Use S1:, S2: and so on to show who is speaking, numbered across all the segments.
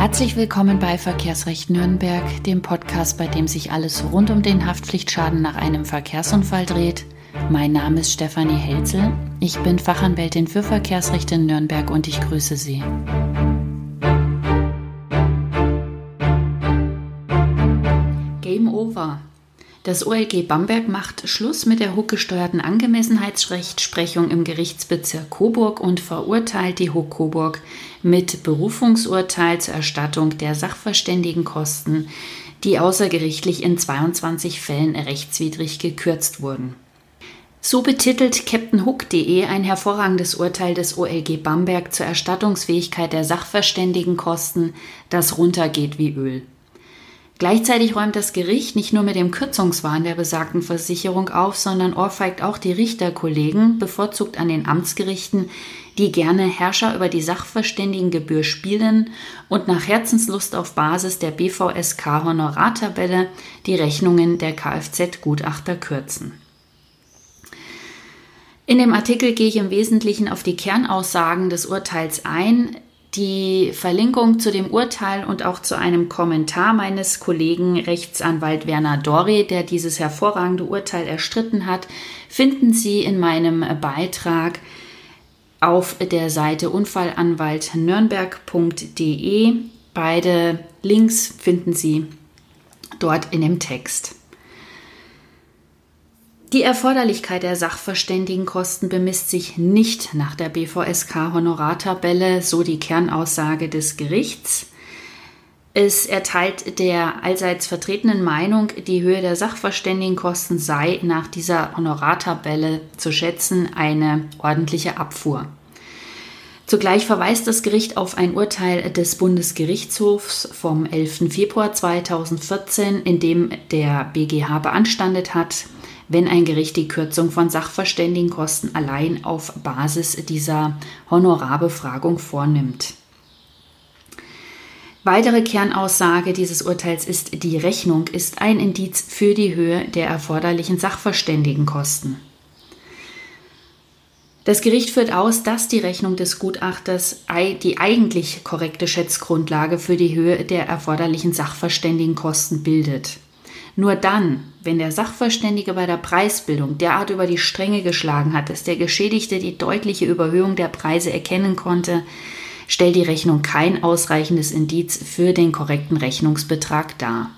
S1: Herzlich willkommen bei Verkehrsrecht Nürnberg, dem Podcast, bei dem sich alles rund um den Haftpflichtschaden nach einem Verkehrsunfall dreht. Mein Name ist Stefanie Helzel. Ich bin Fachanwältin für Verkehrsrecht in Nürnberg und ich grüße Sie. Game over. Das OLG Bamberg macht Schluss mit der HUK-gesteuerten Angemessenheitsrechtsprechung im Gerichtsbezirk Coburg und verurteilt die HUK Coburg mit Berufungsurteil zur Erstattung der Sachverständigenkosten, die außergerichtlich in 22 Fällen rechtswidrig gekürzt wurden. So betitelt CaptainHook.de ein hervorragendes Urteil des OLG Bamberg zur Erstattungsfähigkeit der Sachverständigenkosten, das runtergeht wie Öl. Gleichzeitig räumt das Gericht nicht nur mit dem Kürzungswahn der besagten Versicherung auf, sondern ohrfeigt auch die Richterkollegen, bevorzugt an den Amtsgerichten, die gerne Herrscher über die Sachverständigengebühr spielen und nach Herzenslust auf Basis der BVSK Honorartabelle die Rechnungen der Kfz-Gutachter kürzen. In dem Artikel gehe ich im Wesentlichen auf die Kernaussagen des Urteils ein. Die Verlinkung zu dem Urteil und auch zu einem Kommentar meines Kollegen Rechtsanwalt Werner Dori, der dieses hervorragende Urteil erstritten hat, finden Sie in meinem Beitrag auf der Seite unfallanwaltnürnberg.de. Beide Links finden Sie dort in dem Text. Die Erforderlichkeit der Sachverständigenkosten bemisst sich nicht nach der BVSK Honorartabelle, so die Kernaussage des Gerichts. Es erteilt der allseits vertretenen Meinung, die Höhe der Sachverständigenkosten sei nach dieser Honorartabelle zu schätzen eine ordentliche Abfuhr. Zugleich verweist das Gericht auf ein Urteil des Bundesgerichtshofs vom 11. Februar 2014, in dem der BGH beanstandet hat, wenn ein Gericht die Kürzung von Sachverständigenkosten allein auf Basis dieser Honorarbefragung vornimmt. Weitere Kernaussage dieses Urteils ist, die Rechnung ist ein Indiz für die Höhe der erforderlichen Sachverständigenkosten. Das Gericht führt aus, dass die Rechnung des Gutachters die eigentlich korrekte Schätzgrundlage für die Höhe der erforderlichen Sachverständigenkosten bildet. Nur dann, wenn der Sachverständige bei der Preisbildung derart über die Stränge geschlagen hat, dass der Geschädigte die deutliche Überhöhung der Preise erkennen konnte, stellt die Rechnung kein ausreichendes Indiz für den korrekten Rechnungsbetrag dar.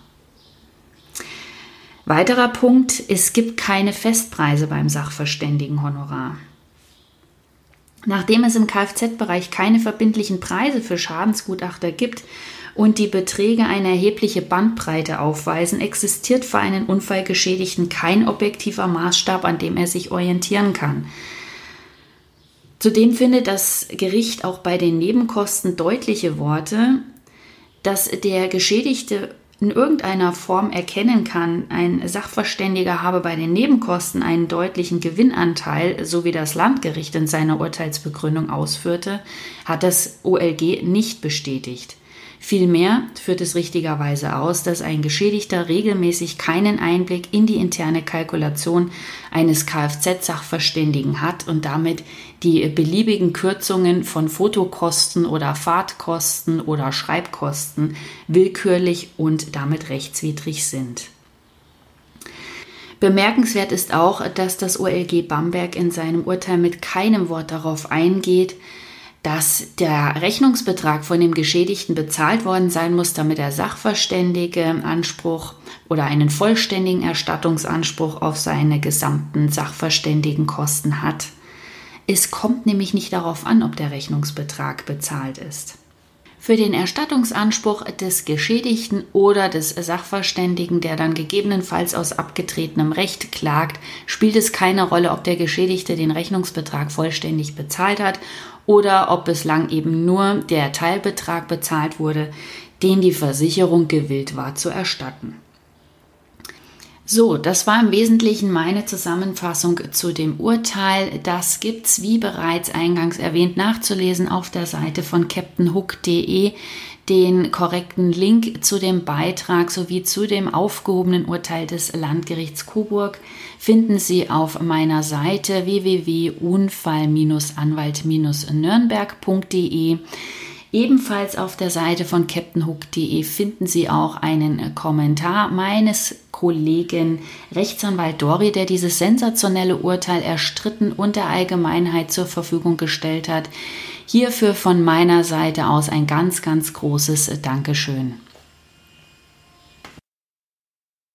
S1: Weiterer Punkt, es gibt keine Festpreise beim Sachverständigenhonorar. Nachdem es im Kfz-Bereich keine verbindlichen Preise für Schadensgutachter gibt und die Beträge eine erhebliche Bandbreite aufweisen, existiert für einen Unfallgeschädigten kein objektiver Maßstab, an dem er sich orientieren kann. Zudem findet das Gericht auch bei den Nebenkosten deutliche Worte, dass der Geschädigte in irgendeiner Form erkennen kann, ein Sachverständiger habe bei den Nebenkosten einen deutlichen Gewinnanteil, so wie das Landgericht in seiner Urteilsbegründung ausführte, hat das OLG nicht bestätigt. Vielmehr führt es richtigerweise aus, dass ein Geschädigter regelmäßig keinen Einblick in die interne Kalkulation eines Kfz-Sachverständigen hat und damit die beliebigen Kürzungen von Fotokosten oder Fahrtkosten oder Schreibkosten willkürlich und damit rechtswidrig sind. Bemerkenswert ist auch, dass das OLG Bamberg in seinem Urteil mit keinem Wort darauf eingeht, dass der Rechnungsbetrag von dem Geschädigten bezahlt worden sein muss, damit er Sachverständige Anspruch oder einen vollständigen Erstattungsanspruch auf seine gesamten Sachverständigenkosten hat. Es kommt nämlich nicht darauf an, ob der Rechnungsbetrag bezahlt ist. Für den Erstattungsanspruch des Geschädigten oder des Sachverständigen, der dann gegebenenfalls aus abgetretenem Recht klagt, spielt es keine Rolle, ob der Geschädigte den Rechnungsbetrag vollständig bezahlt hat oder ob bislang eben nur der Teilbetrag bezahlt wurde, den die Versicherung gewillt war zu erstatten. So, das war im Wesentlichen meine Zusammenfassung zu dem Urteil. Das gibt's, wie bereits eingangs erwähnt, nachzulesen auf der Seite von captainhook.de. Den korrekten Link zu dem Beitrag sowie zu dem aufgehobenen Urteil des Landgerichts Coburg finden Sie auf meiner Seite www.unfall-anwalt-nürnberg.de. Ebenfalls auf der Seite von captainhook.de finden Sie auch einen Kommentar meines Kollegen Rechtsanwalt Dori, der dieses sensationelle Urteil erstritten und der Allgemeinheit zur Verfügung gestellt hat. Hierfür von meiner Seite aus ein ganz, ganz großes Dankeschön.